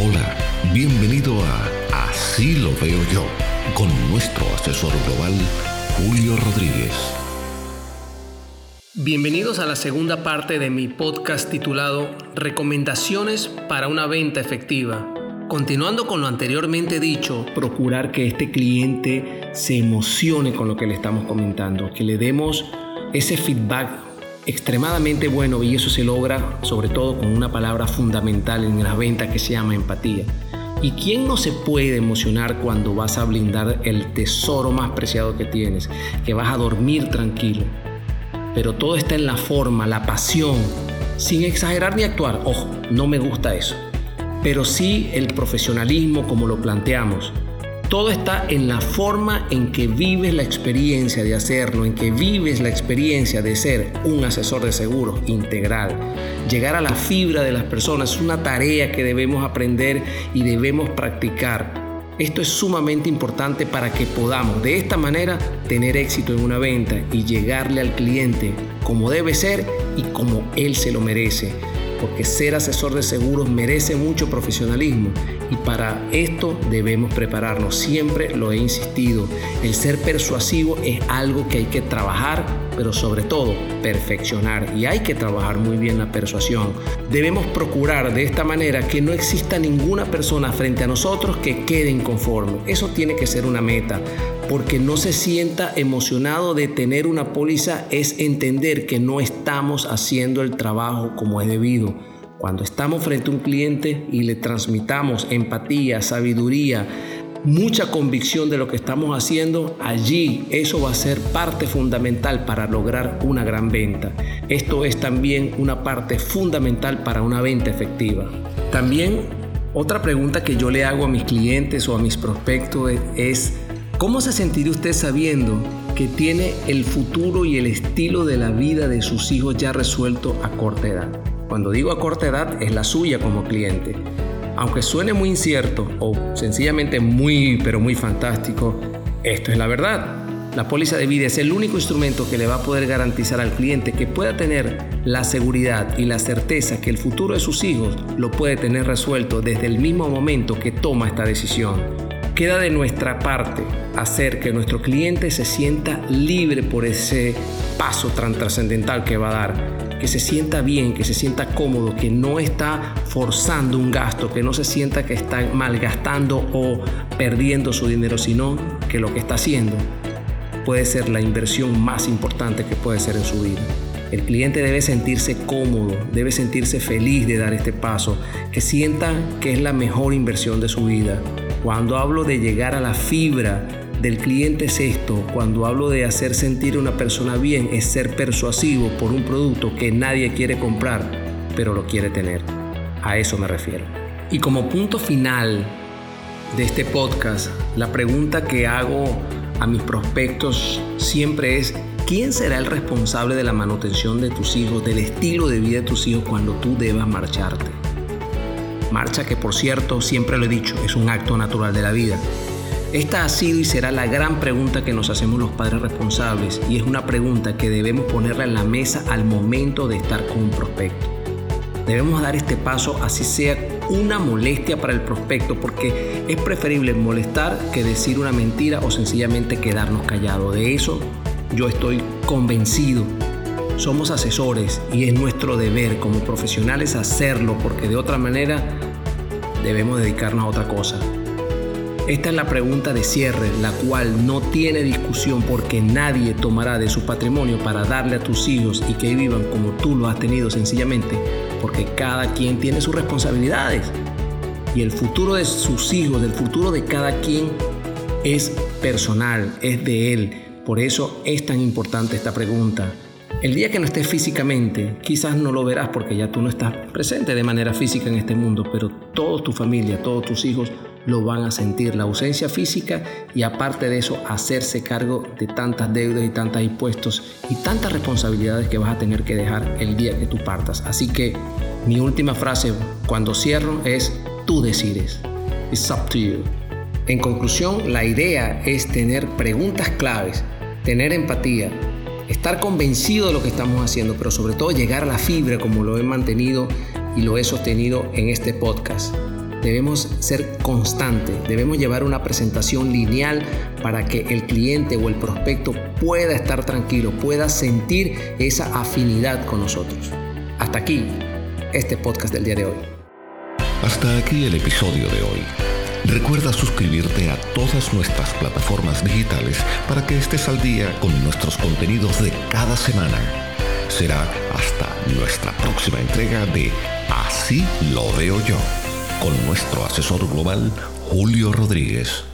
Hola, bienvenido a Así lo veo yo, con nuestro asesor global, Julio Rodríguez. Bienvenidos a la segunda parte de mi podcast titulado Recomendaciones para una venta efectiva. Continuando con lo anteriormente dicho, procurar que este cliente se emocione con lo que le estamos comentando, que le demos ese feedback extremadamente bueno y eso se logra sobre todo con una palabra fundamental en la venta que se llama empatía. ¿Y quién no se puede emocionar cuando vas a blindar el tesoro más preciado que tienes? Que vas a dormir tranquilo. Pero todo está en la forma, la pasión, sin exagerar ni actuar. Ojo, no me gusta eso. Pero sí el profesionalismo como lo planteamos. Todo está en la forma en que vives la experiencia de hacerlo, en que vives la experiencia de ser un asesor de seguros integral. Llegar a la fibra de las personas es una tarea que debemos aprender y debemos practicar. Esto es sumamente importante para que podamos de esta manera tener éxito en una venta y llegarle al cliente como debe ser y como él se lo merece porque ser asesor de seguros merece mucho profesionalismo y para esto debemos prepararnos. Siempre lo he insistido, el ser persuasivo es algo que hay que trabajar, pero sobre todo perfeccionar y hay que trabajar muy bien la persuasión. Debemos procurar de esta manera que no exista ninguna persona frente a nosotros que quede inconforme. Eso tiene que ser una meta porque no se sienta emocionado de tener una póliza es entender que no estamos haciendo el trabajo como es debido. Cuando estamos frente a un cliente y le transmitamos empatía, sabiduría, mucha convicción de lo que estamos haciendo, allí eso va a ser parte fundamental para lograr una gran venta. Esto es también una parte fundamental para una venta efectiva. También otra pregunta que yo le hago a mis clientes o a mis prospectos es ¿Cómo se sentiría usted sabiendo que tiene el futuro y el estilo de la vida de sus hijos ya resuelto a corta edad? Cuando digo a corta edad es la suya como cliente. Aunque suene muy incierto o sencillamente muy pero muy fantástico, esto es la verdad. La póliza de vida es el único instrumento que le va a poder garantizar al cliente que pueda tener la seguridad y la certeza que el futuro de sus hijos lo puede tener resuelto desde el mismo momento que toma esta decisión. Queda de nuestra parte hacer que nuestro cliente se sienta libre por ese paso tan trascendental que va a dar, que se sienta bien, que se sienta cómodo, que no está forzando un gasto, que no se sienta que está malgastando o perdiendo su dinero, sino que lo que está haciendo puede ser la inversión más importante que puede ser en su vida. El cliente debe sentirse cómodo, debe sentirse feliz de dar este paso, que sienta que es la mejor inversión de su vida cuando hablo de llegar a la fibra del cliente es esto, cuando hablo de hacer sentir a una persona bien es ser persuasivo por un producto que nadie quiere comprar, pero lo quiere tener. A eso me refiero. Y como punto final de este podcast, la pregunta que hago a mis prospectos siempre es, ¿quién será el responsable de la manutención de tus hijos, del estilo de vida de tus hijos cuando tú debas marcharte? Marcha que por cierto, siempre lo he dicho, es un acto natural de la vida. Esta ha sido y será la gran pregunta que nos hacemos los padres responsables y es una pregunta que debemos ponerla en la mesa al momento de estar con un prospecto. Debemos dar este paso así sea una molestia para el prospecto porque es preferible molestar que decir una mentira o sencillamente quedarnos callados. De eso yo estoy convencido. Somos asesores y es nuestro deber como profesionales hacerlo porque de otra manera debemos dedicarnos a otra cosa. Esta es la pregunta de cierre, la cual no tiene discusión porque nadie tomará de su patrimonio para darle a tus hijos y que vivan como tú lo has tenido sencillamente, porque cada quien tiene sus responsabilidades. Y el futuro de sus hijos, del futuro de cada quien es personal, es de él. Por eso es tan importante esta pregunta. El día que no estés físicamente, quizás no lo verás porque ya tú no estás presente de manera física en este mundo, pero toda tu familia, todos tus hijos lo van a sentir, la ausencia física y aparte de eso, hacerse cargo de tantas deudas y tantos impuestos y tantas responsabilidades que vas a tener que dejar el día que tú partas. Así que mi última frase cuando cierro es, tú decides. It's up to you. En conclusión, la idea es tener preguntas claves, tener empatía, estar convencido de lo que estamos haciendo, pero sobre todo llegar a la fibra como lo he mantenido y lo he sostenido en este podcast. debemos ser constantes, debemos llevar una presentación lineal para que el cliente o el prospecto pueda estar tranquilo, pueda sentir esa afinidad con nosotros. Hasta aquí este podcast del día de hoy. Hasta aquí el episodio de hoy. Recuerda suscribirte a todas nuestras plataformas digitales para que estés al día con nuestros contenidos de cada semana. Será hasta nuestra próxima entrega de Así lo veo yo, con nuestro asesor global Julio Rodríguez.